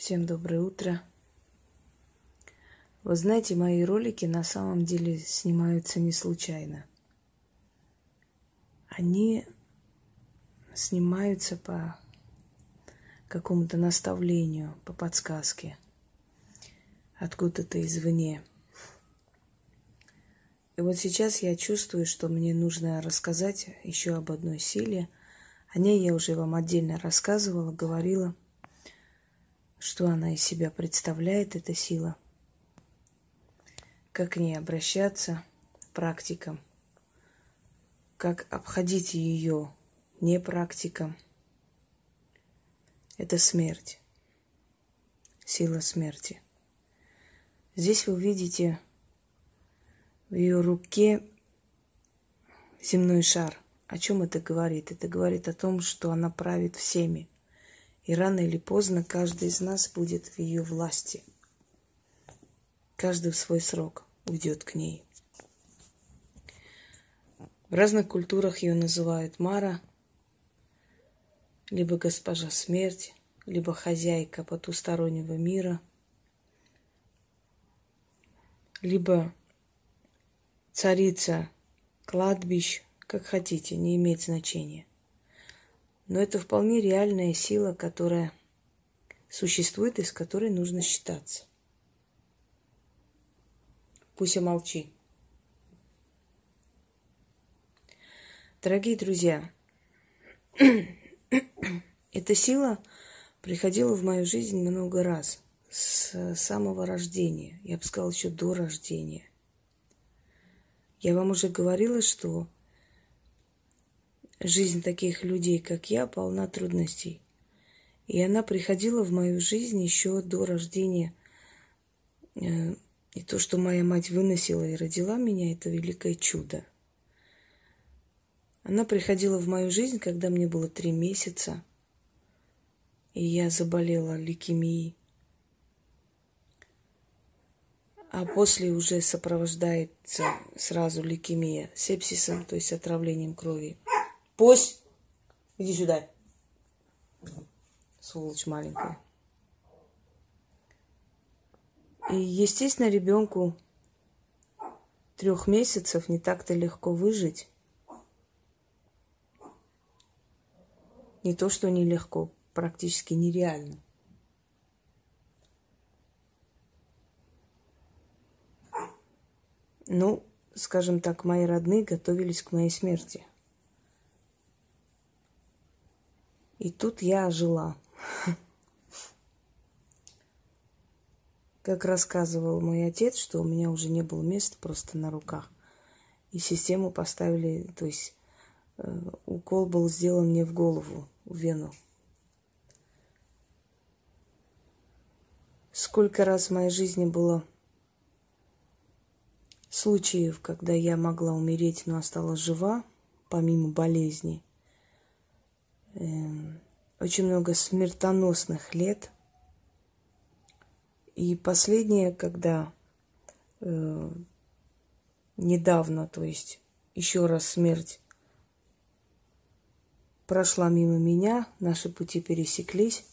Всем доброе утро. Вы знаете, мои ролики на самом деле снимаются не случайно. Они снимаются по какому-то наставлению, по подсказке, откуда-то извне. И вот сейчас я чувствую, что мне нужно рассказать еще об одной силе. О ней я уже вам отдельно рассказывала, говорила – что она из себя представляет, эта сила, как к ней обращаться практикам, как обходить ее не практикам. Это смерть, сила смерти. Здесь вы видите в ее руке земной шар. О чем это говорит? Это говорит о том, что она правит всеми. И рано или поздно каждый из нас будет в ее власти. Каждый в свой срок уйдет к ней. В разных культурах ее называют Мара, либо госпожа смерть, либо хозяйка потустороннего мира, либо царица кладбищ, как хотите, не имеет значения. Но это вполне реальная сила, которая существует и с которой нужно считаться. Пусть я молчи. Дорогие друзья, эта сила приходила в мою жизнь много раз, с самого рождения, я бы сказала, еще до рождения. Я вам уже говорила, что Жизнь таких людей, как я, полна трудностей. И она приходила в мою жизнь еще до рождения. Э, и то, что моя мать выносила и родила меня, это великое чудо. Она приходила в мою жизнь, когда мне было три месяца, и я заболела лейкемией. А после уже сопровождается сразу лейкемия сепсисом, то есть отравлением крови. Пусть. Иди сюда. Сволочь маленькая. И, естественно, ребенку трех месяцев не так-то легко выжить. Не то, что нелегко, практически нереально. Ну, скажем так, мои родные готовились к моей смерти. И тут я ожила. Как рассказывал мой отец, что у меня уже не было места просто на руках. И систему поставили, то есть э, укол был сделан мне в голову, в вену. Сколько раз в моей жизни было случаев, когда я могла умереть, но осталась жива, помимо болезни – очень много смертоносных лет. И последнее, когда э, недавно, то есть еще раз смерть прошла мимо меня, наши пути пересеклись.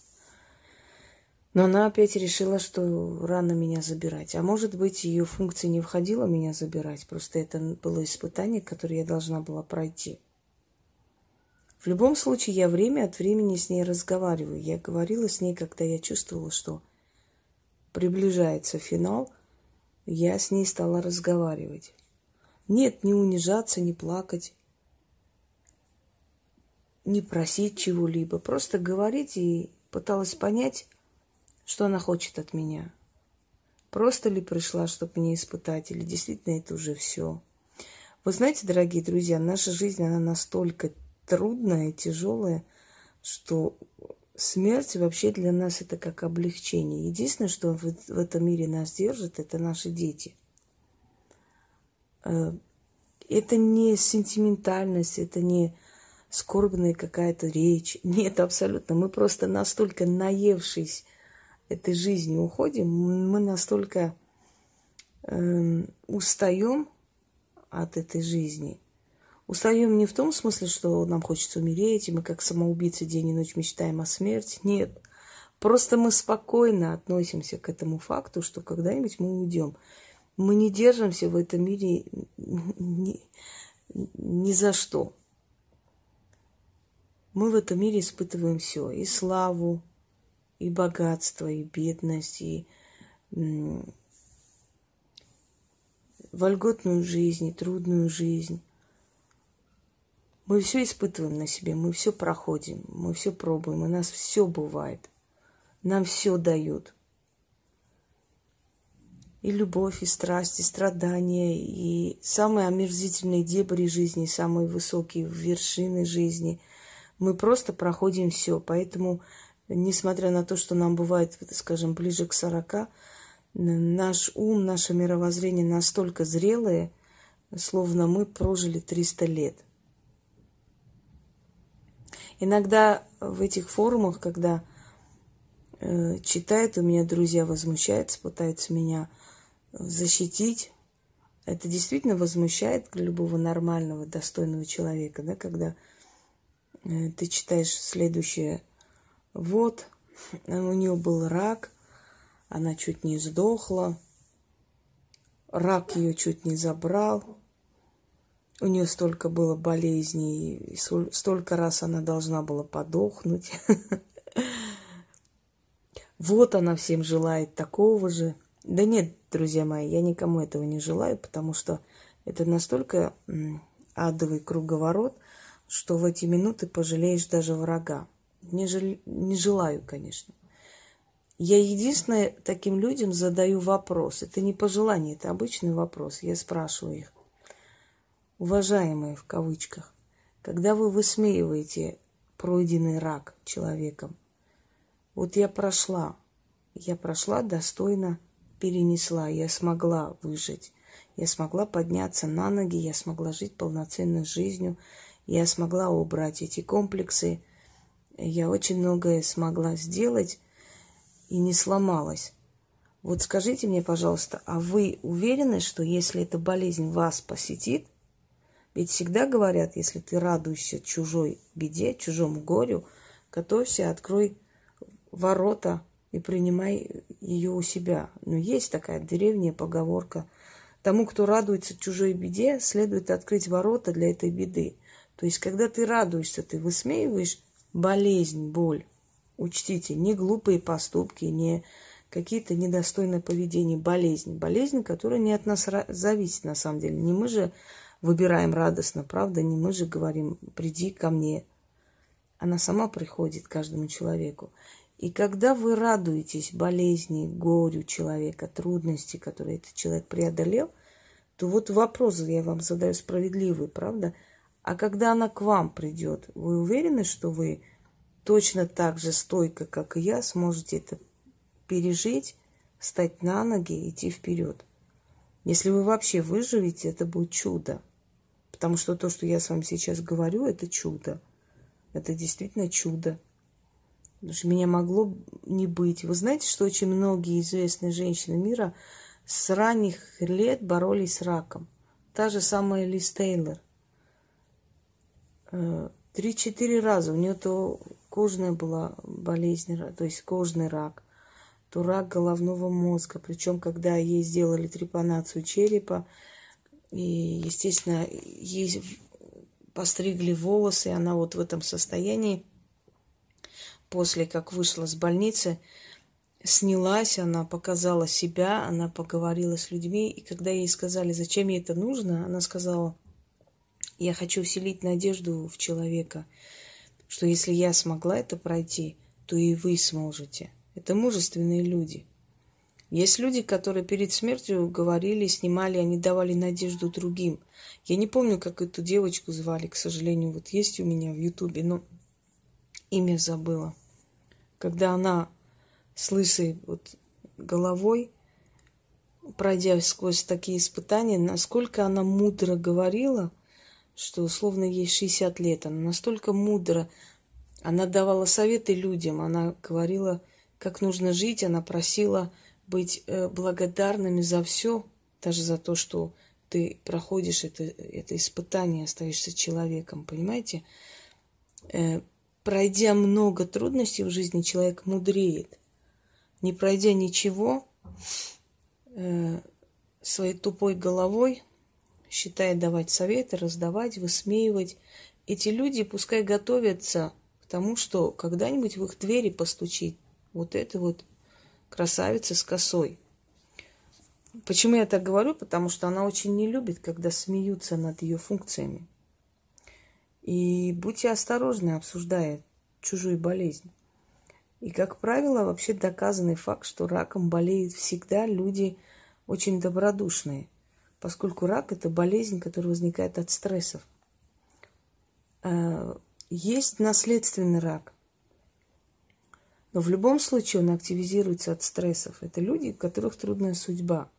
Но она опять решила, что рано меня забирать. А может быть, ее функция не входила меня забирать. Просто это было испытание, которое я должна была пройти. В любом случае, я время от времени с ней разговариваю. Я говорила с ней, когда я чувствовала, что приближается финал, я с ней стала разговаривать. Нет, не унижаться, не плакать, не просить чего-либо. Просто говорить и пыталась понять, что она хочет от меня. Просто ли пришла, чтобы меня испытать, или действительно это уже все. Вы знаете, дорогие друзья, наша жизнь, она настолько трудное, тяжелое, что смерть вообще для нас это как облегчение. Единственное, что в, в этом мире нас держит, это наши дети. Э, это не сентиментальность, это не скорбная какая-то речь. Нет, абсолютно. Мы просто настолько наевшись этой жизнью уходим, мы настолько э, устаем от этой жизни – Устаем не в том смысле, что нам хочется умереть, и мы как самоубийцы день и ночь мечтаем о смерти. Нет. Просто мы спокойно относимся к этому факту, что когда-нибудь мы уйдем. Мы не держимся в этом мире ни, ни за что. Мы в этом мире испытываем все. И славу, и богатство, и бедность, и вольготную жизнь, и трудную жизнь. Мы все испытываем на себе, мы все проходим, мы все пробуем, у нас все бывает. Нам все дают и любовь, и страсть, и страдания, и самые омерзительные дебри жизни, самые высокие вершины жизни. Мы просто проходим все. Поэтому, несмотря на то, что нам бывает, скажем, ближе к сорока, наш ум, наше мировоззрение настолько зрелые, словно мы прожили 300 лет. Иногда в этих форумах, когда э, читают, у меня друзья возмущаются, пытаются меня защитить. Это действительно возмущает любого нормального, достойного человека, да, когда э, ты читаешь следующее. Вот, у нее был рак, она чуть не сдохла, рак ее чуть не забрал, у нее столько было болезней, столько раз она должна была подохнуть. Вот она всем желает такого же. Да нет, друзья мои, я никому этого не желаю, потому что это настолько адовый круговорот, что в эти минуты пожалеешь даже врага. Не, жел... не желаю, конечно. Я единственное таким людям задаю вопрос. Это не пожелание, это обычный вопрос. Я спрашиваю их. Уважаемые, в кавычках, когда вы высмеиваете пройденный рак человеком, вот я прошла, я прошла достойно перенесла, я смогла выжить. Я смогла подняться на ноги, я смогла жить полноценной жизнью, я смогла убрать эти комплексы. Я очень многое смогла сделать и не сломалась. Вот скажите мне, пожалуйста, а вы уверены, что если эта болезнь вас посетит, ведь всегда говорят, если ты радуешься чужой беде, чужому горю, готовься, открой ворота и принимай ее у себя. Но есть такая древняя поговорка. Тому, кто радуется чужой беде, следует открыть ворота для этой беды. То есть, когда ты радуешься, ты высмеиваешь болезнь, боль. Учтите, не глупые поступки, не какие-то недостойные поведения, болезнь. Болезнь, которая не от нас зависит на самом деле. Не мы же выбираем радостно, правда? Не мы же говорим, приди ко мне. Она сама приходит каждому человеку. И когда вы радуетесь болезни, горю человека, трудности, которые этот человек преодолел, то вот вопрос я вам задаю справедливый, правда? А когда она к вам придет, вы уверены, что вы точно так же стойко, как и я, сможете это пережить, встать на ноги, идти вперед? Если вы вообще выживете, это будет чудо. Потому что то, что я с вами сейчас говорю, это чудо. Это действительно чудо. Потому что меня могло не быть. Вы знаете, что очень многие известные женщины мира с ранних лет боролись с раком. Та же самая Лиз Тейлор. Э, три-четыре раза. У нее то кожная была болезнь, то есть кожный рак, то рак головного мозга. Причем, когда ей сделали трепанацию черепа, и, естественно, ей постригли волосы, она вот в этом состоянии – после как вышла с больницы, снялась, она показала себя, она поговорила с людьми, и когда ей сказали, зачем ей это нужно, она сказала, я хочу вселить надежду в человека, что если я смогла это пройти, то и вы сможете. Это мужественные люди. Есть люди, которые перед смертью говорили, снимали, они давали надежду другим. Я не помню, как эту девочку звали, к сожалению, вот есть у меня в Ютубе, но имя забыла. Когда она с лысой вот головой, пройдя сквозь такие испытания, насколько она мудро говорила, что условно ей 60 лет, она настолько мудро, она давала советы людям, она говорила, как нужно жить, она просила быть э, благодарными за все, даже за то, что ты проходишь это, это испытание, остаешься человеком, понимаете? Э, пройдя много трудностей в жизни, человек мудреет. Не пройдя ничего, э, своей тупой головой, считая давать советы, раздавать, высмеивать, эти люди пускай готовятся к тому, что когда-нибудь в их двери постучит вот эта вот красавица с косой. Почему я так говорю? Потому что она очень не любит, когда смеются над ее функциями. И будьте осторожны, обсуждая чужую болезнь. И, как правило, вообще доказанный факт, что раком болеют всегда люди очень добродушные, поскольку рак – это болезнь, которая возникает от стрессов. Э, есть наследственный рак. Но в любом случае он активизируется от стрессов. Это люди, у которых трудная судьба.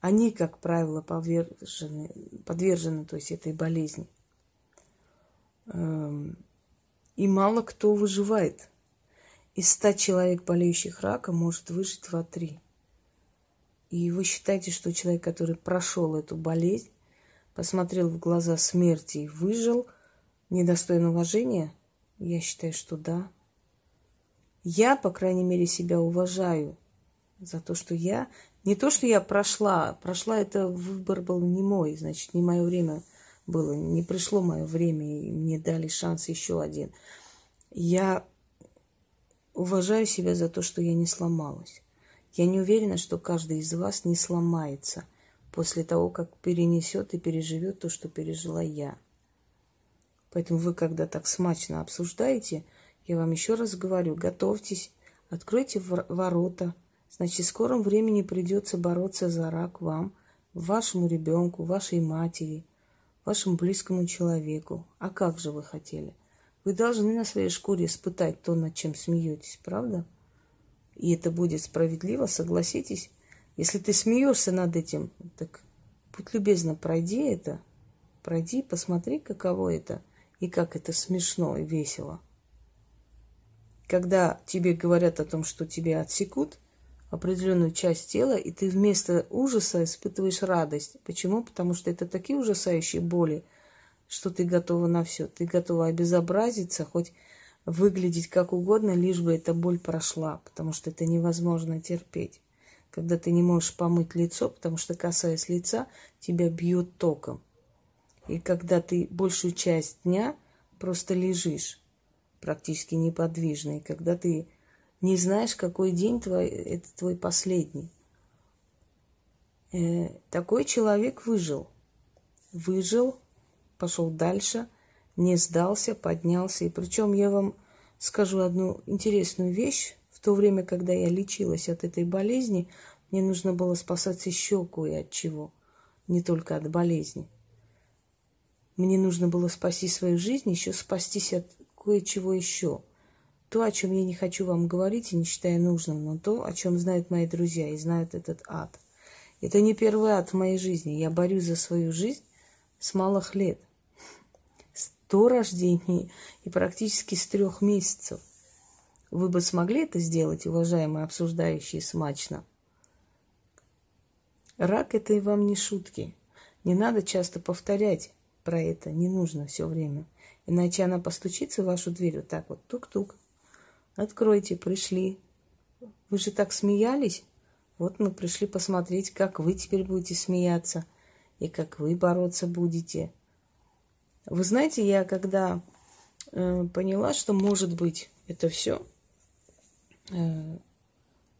Они, как правило, подвержены, подвержены то есть, этой болезни. Эм, и мало кто выживает. Из ста человек, болеющих раком, может выжить два-три. И вы считаете, что человек, который прошел эту болезнь, посмотрел в глаза смерти и выжил – недостоин уважения? Я считаю, что да. Я, по крайней мере, себя уважаю за то, что я... Не то, что я прошла. Прошла это выбор был не мой, значит, не мое время было. Не пришло мое время, и мне дали шанс еще один. Я уважаю себя за то, что я не сломалась. Я не уверена, что каждый из вас не сломается после того, как перенесет и переживет то, что пережила я. Поэтому вы, когда так смачно обсуждаете, я вам еще раз говорю, готовьтесь, откройте ворота. Значит, в скором времени придется бороться за рак вам, вашему ребенку, вашей матери, вашему близкому человеку. А как же вы хотели? Вы должны на своей шкуре испытать то, над чем смеетесь, правда? И это будет справедливо, согласитесь. Если ты смеешься над этим, так будь любезна, пройди это. Пройди, посмотри, каково это – и как это смешно и весело. Когда тебе говорят о том, что тебе отсекут определенную часть тела, и ты вместо ужаса испытываешь радость. Почему? Потому что это такие ужасающие боли, что ты готова на все. Ты готова обезобразиться, хоть выглядеть как угодно, лишь бы эта боль прошла, потому что это невозможно терпеть. Когда ты не можешь помыть лицо, потому что, касаясь лица, тебя бьет током. И когда ты большую часть дня просто лежишь практически неподвижный, когда ты не знаешь, какой день твой, это твой последний. Э, такой человек выжил. Выжил, пошел дальше, не сдался, поднялся. И причем я вам скажу одну интересную вещь. В то время, когда я лечилась от этой болезни, мне нужно было спасаться еще кое от чего, не только от болезни. Мне нужно было спасти свою жизнь, еще спастись от кое-чего еще. То, о чем я не хочу вам говорить и не считаю нужным, но то, о чем знают мои друзья и знают этот ад. Это не первый ад в моей жизни. Я борюсь за свою жизнь с малых лет. Сто рождений и практически с трех месяцев. Вы бы смогли это сделать, уважаемые обсуждающие смачно? Рак – это и вам не шутки. Не надо часто повторять про это. Не нужно все время. Иначе она постучится в вашу дверь вот так вот. Тук-тук. Откройте, пришли. Вы же так смеялись. Вот мы пришли посмотреть, как вы теперь будете смеяться и как вы бороться будете. Вы знаете, я когда э, поняла, что может быть это все, э,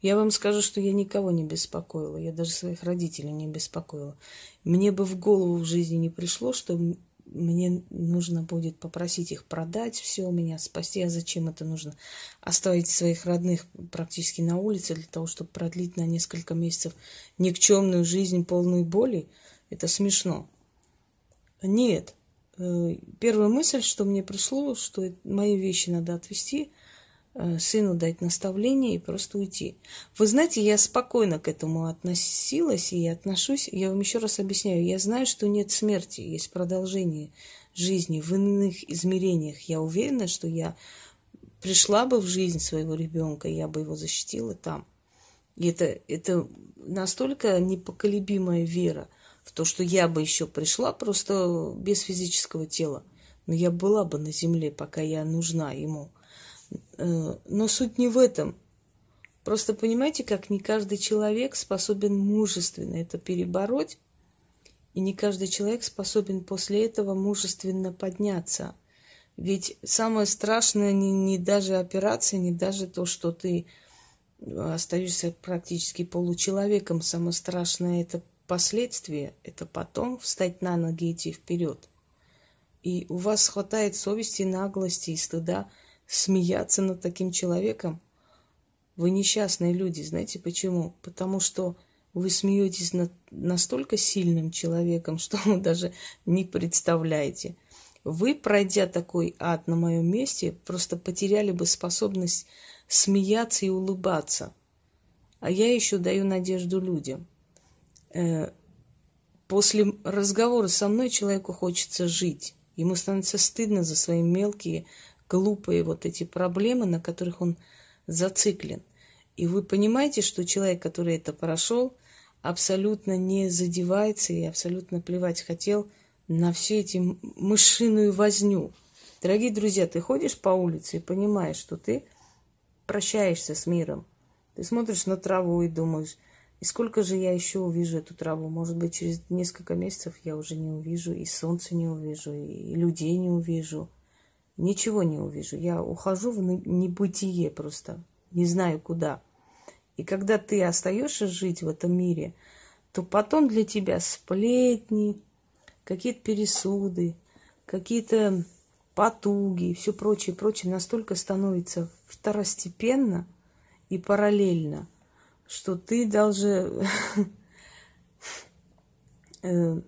я вам скажу, что я никого не беспокоила. Я даже своих родителей не беспокоила. Мне бы в голову в жизни не пришло, что мне нужно будет попросить их продать все у меня, спасти. А зачем это нужно? Оставить своих родных практически на улице для того, чтобы продлить на несколько месяцев никчемную жизнь, полную боли? Это смешно. Нет. Э, первая мысль, что мне пришло, что мои вещи надо отвезти – сыну дать наставление и просто уйти. Вы знаете, я спокойно к этому относилась и отношусь. Я вам еще раз объясняю. Я знаю, что нет смерти, есть продолжение жизни в иных измерениях. Я уверена, что я пришла бы в жизнь своего ребенка, я бы его защитила там. И это, это настолько непоколебимая вера в то, что я бы еще пришла просто без физического тела. Но я была бы на земле, пока я нужна ему – Э, но суть не в этом. Просто понимаете, как не каждый человек способен мужественно это перебороть, и не каждый человек способен после этого мужественно подняться. Ведь самое страшное не, не даже операция, не даже то, что ты остаешься практически получеловеком. Самое страшное это последствия, это потом встать на ноги и идти вперед. И у вас хватает совести, наглости и стыда смеяться над таким человеком. Вы несчастные люди, знаете почему? Потому что вы смеетесь над настолько сильным человеком, что вы даже не представляете. Вы, пройдя такой ад на моем месте, просто потеряли бы способность смеяться и улыбаться. А я еще даю надежду людям. Э, после разговора со мной человеку хочется жить. Ему становится стыдно за свои мелкие, глупые вот эти проблемы, на которых он зациклен. И вы понимаете, что человек, который это прошел, абсолютно не задевается и абсолютно плевать хотел на все эти мышиную возню. Дорогие друзья, ты ходишь по улице и понимаешь, что ты прощаешься с миром. Ты смотришь на траву и думаешь, и сколько же я еще увижу эту траву? Может быть, через несколько месяцев я уже не увижу, и солнце не увижу, и людей не увижу. Ничего не увижу. Я ухожу в небытие просто. Не знаю куда. И когда ты остаешься жить в этом мире, то потом для тебя сплетни, какие-то пересуды, какие-то потуги все прочее, прочее настолько становится второстепенно и параллельно, что ты даже э,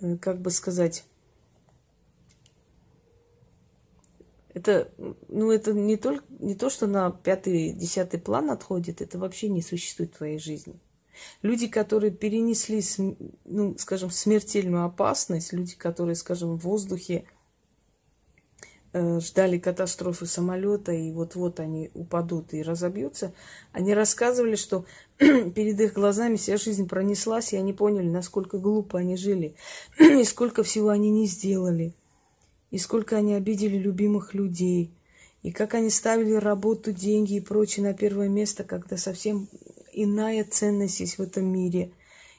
э, как бы сказать, это, ну, это не, только, не то, что на пятый, десятый план отходит, это вообще не существует в твоей жизни. Люди, которые перенесли, ну, скажем, смертельную опасность, люди, которые, скажем, в воздухе э, ждали катастрофы самолета, и вот-вот они упадут и разобьются, они рассказывали, что перед их глазами вся жизнь пронеслась, и они поняли, насколько глупо они жили, и сколько всего они не сделали, и сколько они обидели любимых людей, и как они ставили работу, деньги и прочее на первое место, когда совсем иная ценность есть в этом мире.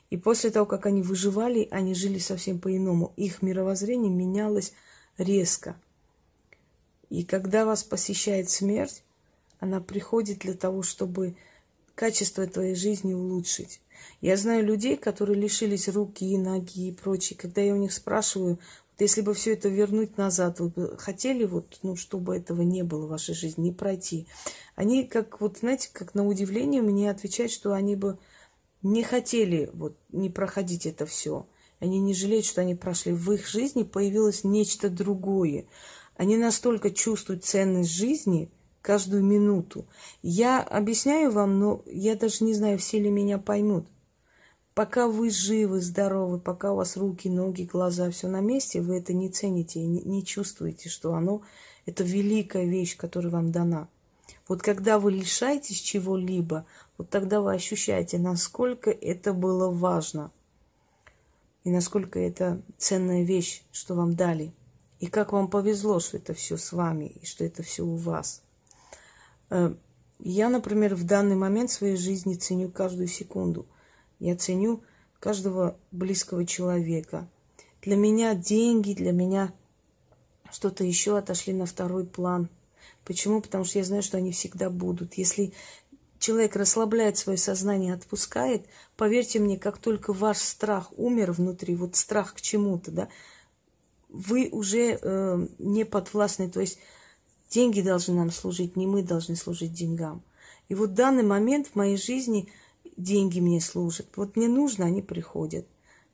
И после того, как они выживали, они жили совсем по-иному. Их мировоззрение менялось резко. И когда вас посещает смерть, она приходит для того, чтобы качество твоей жизни улучшить. Я знаю людей, которые лишились руки, ноги и прочее. Когда я у них спрашиваю, если бы все это вернуть назад, вы бы хотели, вот, ну, чтобы этого не было в вашей жизни, не пройти. Они, как вот, знаете, как на удивление мне отвечают, что они бы не хотели вот не проходить это все. Они не жалеют, что они прошли. В их жизни появилось нечто другое. Они настолько чувствуют ценность жизни каждую минуту. Я объясняю вам, но я даже не знаю, все ли меня поймут. Пока вы живы, здоровы, пока у вас руки, ноги, глаза, все на месте, вы это не цените и не, чувствуете, что оно – это великая вещь, которая вам дана. Вот когда вы лишаетесь чего-либо, вот тогда вы ощущаете, насколько это было важно и насколько это ценная вещь, что вам дали. И как вам повезло, что это все с вами и что это все у вас. Э, я, например, в данный момент своей жизни ценю каждую секунду – я ценю каждого близкого человека. Для меня деньги, для меня что-то еще отошли на второй план. Почему? Потому что я знаю, что они всегда будут. Если человек расслабляет свое сознание, отпускает, поверьте мне, как только ваш страх умер внутри, вот страх к чему-то, да, вы уже э, не подвластны, то есть деньги должны нам служить, не мы должны служить деньгам. И вот данный момент в моей жизни – деньги мне служат. Вот мне нужно, они приходят.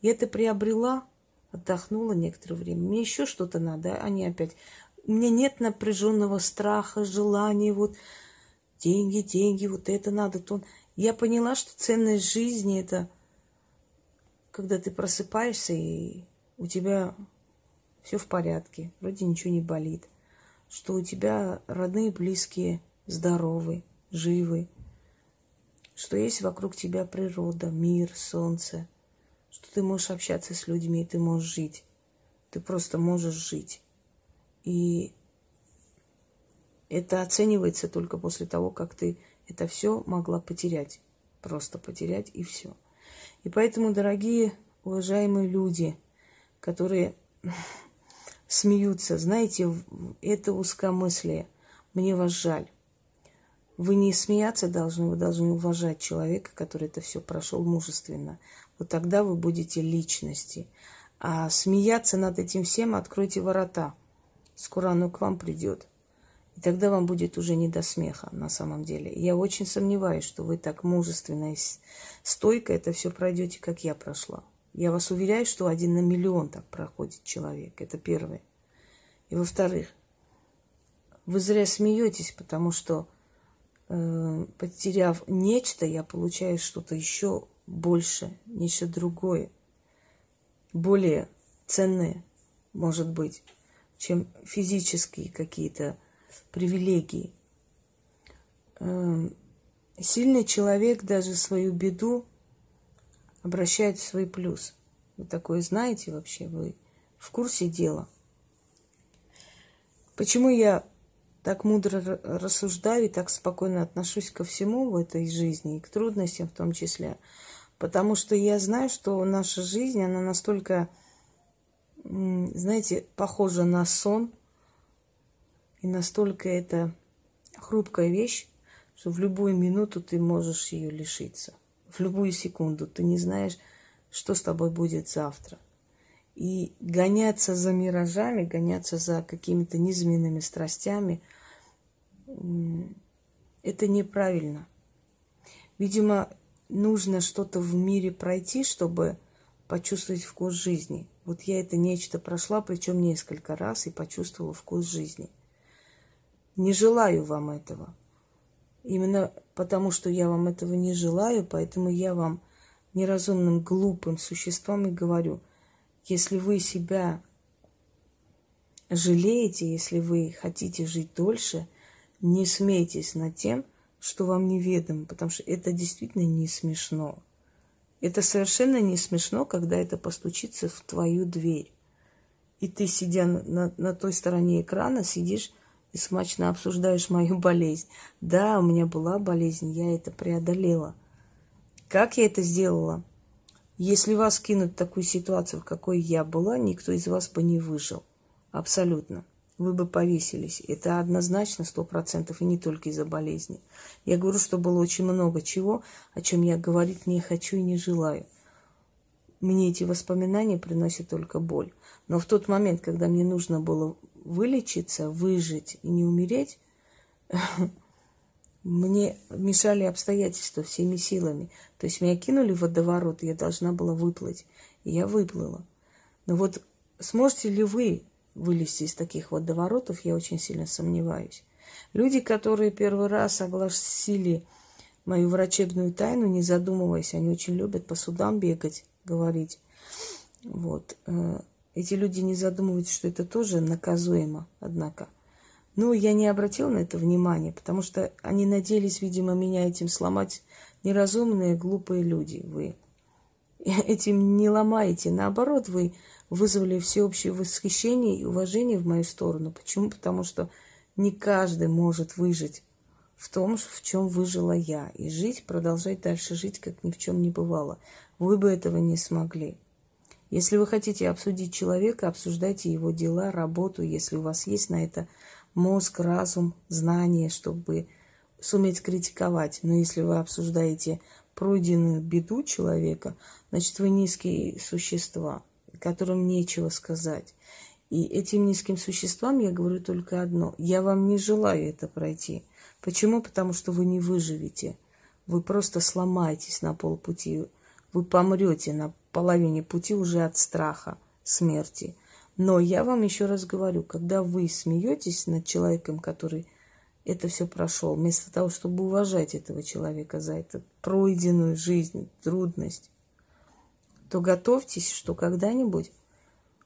Я это приобрела, отдохнула некоторое время. Мне еще что-то надо, а они опять. У меня нет напряженного страха, желания, вот деньги, деньги, вот это надо, то. Я поняла, что ценность жизни это когда ты просыпаешься и у тебя все в порядке, вроде ничего не болит, что у тебя родные, близкие, здоровы, живы, что есть вокруг тебя природа, мир, солнце, что ты можешь общаться с людьми, ты можешь жить. Ты просто можешь жить. И Это оценивается только после того, как ты это все могла потерять. Просто потерять и все. И поэтому, дорогие, уважаемые люди, которые смеются, знаете, это узкомыслие. Мне вас жаль. Вы не смеяться должны, вы должны уважать человека, который это все прошел мужественно. Вот тогда вы будете личности. А смеяться над этим всем откройте ворота. Скоро оно к вам придет. И тогда вам будет уже не до смеха на самом деле. Я очень сомневаюсь, что вы так мужественно и стойко это все пройдете, как я прошла. Я вас уверяю, что один на миллион так проходит человек. Это первое. И во-вторых, вы зря смеетесь, потому что потеряв нечто, я получаю что-то еще больше, нечто другое, более ценное, может быть, чем физические какие-то привилегии. Эм, сильный человек даже свою беду обращает в свой плюс. Вы такое знаете вообще? Вы в курсе дела? Почему я так мудро рассуждаю и так спокойно отношусь ко всему в этой жизни, и к трудностям в том числе? Потому что я знаю, что наша жизнь, она настолько, знаете, похожа на сон – и настолько это хрупкая вещь, что в любую минуту ты можешь ее лишиться. В любую секунду ты не знаешь, что с тобой будет завтра. И гоняться за миражами, гоняться за какими-то низменными страстями, это неправильно. Видимо, нужно что-то в мире пройти, чтобы почувствовать вкус жизни. Вот я это нечто прошла, причем несколько раз, и почувствовала вкус жизни – не желаю вам этого. Именно потому, что я вам этого не желаю, поэтому я вам, неразумным, глупым существам, и говорю, если вы себя жалеете, если вы хотите жить дольше, не смейтесь над тем, что вам неведомо, потому что это действительно не смешно. Это совершенно не смешно, когда это постучится в твою дверь. И ты, сидя на, на той стороне экрана, сидишь и смачно обсуждаешь мою болезнь. Да, у меня была болезнь, я это преодолела. Как я это сделала? Если вас кинуть в такую ситуацию, в какой я была, никто из вас бы не выжил. Абсолютно. Вы бы повесились. Это однозначно, сто процентов, и не только из-за болезни. Я говорю, что было очень много чего, о чем я говорить не хочу и не желаю. Мне эти воспоминания приносят только боль. Но в тот момент, когда мне нужно было вылечиться, выжить и не умереть, мне мешали обстоятельства всеми силами. То есть меня кинули в водоворот, и я должна была выплыть. И я выплыла. Но вот сможете ли вы вылезти из таких водоворотов, я очень сильно сомневаюсь. Люди, которые первый раз огласили мою врачебную тайну, не задумываясь, они очень любят по судам бегать, говорить. Вот. Э, эти люди не задумываются, что это тоже наказуемо, однако. Но я не обратил на это внимания, потому что они надеялись, видимо, меня этим сломать. Неразумные, глупые люди вы. Этим не ломаете. Наоборот, вы вызвали всеобщее восхищение и уважение в мою сторону. Почему? Потому что не каждый может выжить в том, в чем выжила я. И жить, продолжать дальше жить, как ни в чем не бывало. Вы бы этого не смогли. Если вы хотите обсудить человека, обсуждайте его дела, работу, если у вас есть на это мозг, разум, знания, чтобы суметь критиковать. Но если вы обсуждаете пройденную беду человека, значит, вы низкие существа, которым нечего сказать. И этим низким существам я говорю только одно. Я вам не желаю это пройти. Почему? Потому что вы не выживете. Вы просто сломаетесь на полпути. Вы помрете на половине пути уже от страха смерти. Но я вам еще раз говорю, когда вы смеетесь над человеком, который это все прошел, вместо того, чтобы уважать этого человека за эту пройденную жизнь, трудность, то готовьтесь, что когда-нибудь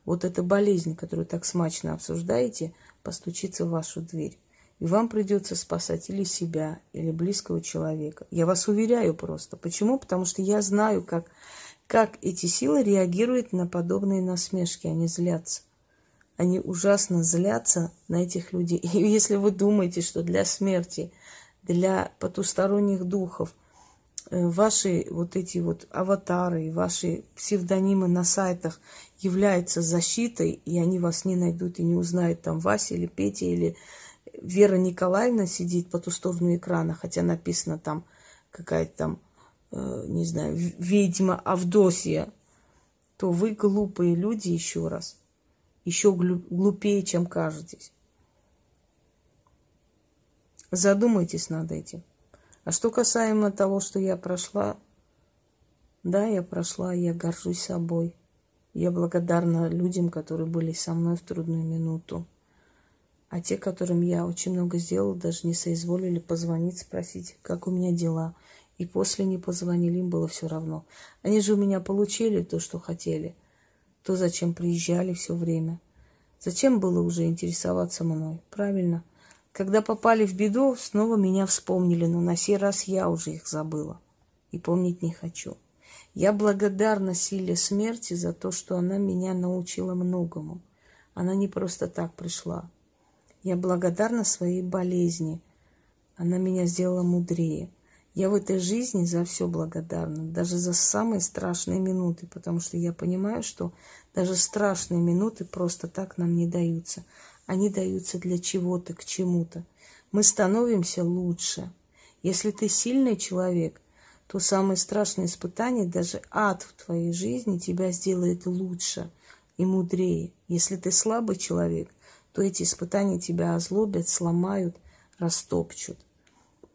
вот эта болезнь, которую так смачно обсуждаете, постучится в вашу дверь. И вам придется спасать или себя, или близкого человека. Я вас уверяю просто. Почему? Потому что я знаю, как как эти силы реагируют на подобные насмешки, они злятся. они ужасно злятся на этих людей. И если вы думаете, что для смерти, для потусторонних духов э, ваши вот эти вот аватары, ваши псевдонимы на сайтах являются защитой, и они вас не найдут и не узнают, там Вася или Петя или Вера Николаевна сидит по ту сторону экрана, хотя написано там какая-то там, не знаю, ведьма Авдосия, то вы глупые люди еще раз. Еще глупее, чем кажетесь. Задумайтесь над этим. А что касаемо того, что я прошла, да, я прошла, я горжусь собой. Я благодарна людям, которые были со мной в трудную минуту. А те, которым я очень много сделала, даже не соизволили позвонить, спросить, как у меня дела. И после не позвонили, им было все равно. Они же у меня получили то, что хотели. То, зачем приезжали все время. Зачем было уже интересоваться мной? Правильно. Когда попали в беду, снова меня вспомнили, но на сей раз я уже их забыла. И помнить не хочу. Я благодарна силе смерти за то, что она меня научила многому. Она не просто так пришла. Я благодарна своей болезни. Она меня сделала мудрее. Я в этой жизни за все благодарна, даже за самые страшные минуты, потому что я понимаю, что даже страшные минуты просто так нам не даются. Они даются для чего-то, к чему-то. Мы становимся лучше. Если ты сильный человек, то самые страшные испытания, даже ад в твоей жизни тебя сделает лучше и мудрее. Если ты слабый человек, то эти испытания тебя озлобят, сломают, растопчут.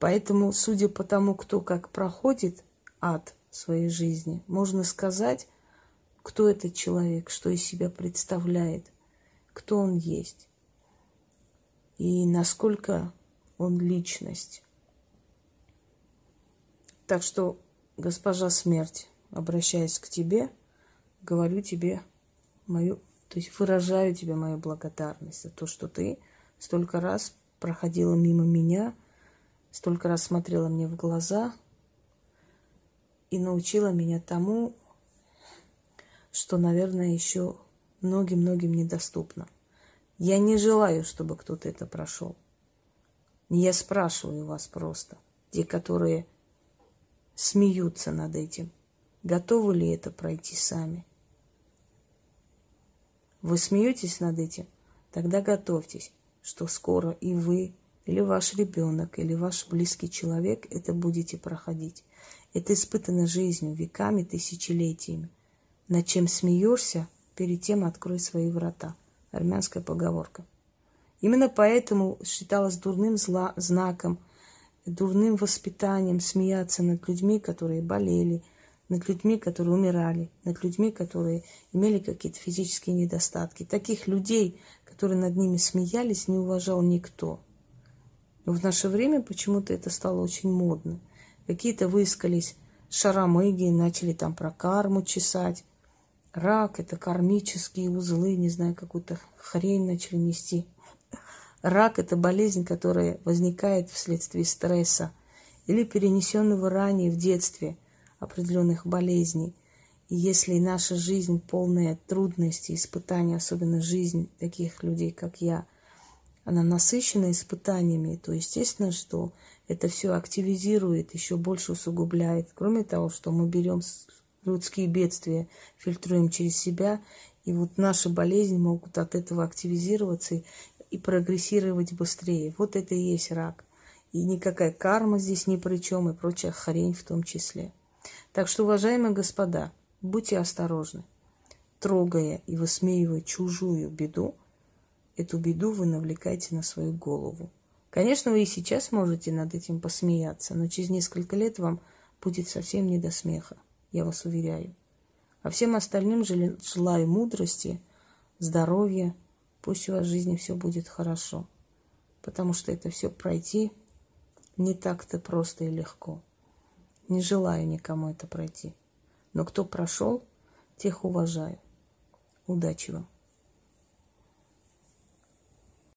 Поэтому, судя по тому, кто как проходит ад своей жизни, можно сказать, кто этот человек, что из себя представляет, кто он есть и насколько он личность. Так что, госпожа смерть, обращаясь к тебе, говорю тебе мою, то есть выражаю тебе мою благодарность за то, что ты столько раз проходила мимо меня – столько раз смотрела мне в глаза и научила меня тому, что, наверное, еще многим-многим недоступно. Я не желаю, чтобы кто-то это прошел. Я спрашиваю вас просто, те, которые смеются над этим, готовы ли это пройти сами. Вы смеетесь над этим? Тогда готовьтесь, что скоро и вы или ваш ребенок, или ваш близкий человек, это будете проходить. Это испытано жизнью, веками, тысячелетиями. Над чем смеешься, перед тем открой свои врата. Армянская поговорка. Именно поэтому считалось дурным зла, знаком, дурным воспитанием смеяться над людьми, которые болели, над людьми, которые умирали, над людьми, которые имели какие-то физические недостатки. Таких людей, которые над ними смеялись, не уважал никто. В наше время почему-то это стало очень модно. Какие-то выискались шаромыги, начали там про карму чесать. Рак – это кармические узлы, не знаю, какую-то хрень начали нести. Рак – это болезнь, которая возникает вследствие стресса или перенесенного ранее в детстве определенных болезней. И если наша жизнь полная трудностей, испытаний, особенно жизнь таких людей, как я, она насыщена испытаниями, то естественно, что это все активизирует, еще больше усугубляет. Кроме того, что мы берем людские бедствия, фильтруем через себя, и вот наши болезни могут от этого активизироваться и прогрессировать быстрее. Вот это и есть рак. И никакая карма здесь ни при чем, и прочая хрень в том числе. Так что, уважаемые господа, будьте осторожны. Трогая и высмеивая чужую беду, эту беду вы навлекаете на свою голову. Конечно, вы и сейчас можете над этим посмеяться, но через несколько лет вам будет совсем не до смеха, я вас уверяю. А всем остальным желаю мудрости, здоровья, пусть у вас в жизни все будет хорошо, потому что это все пройти не так-то просто и легко. Не желаю никому это пройти. Но кто прошел, тех уважаю. Удачи вам.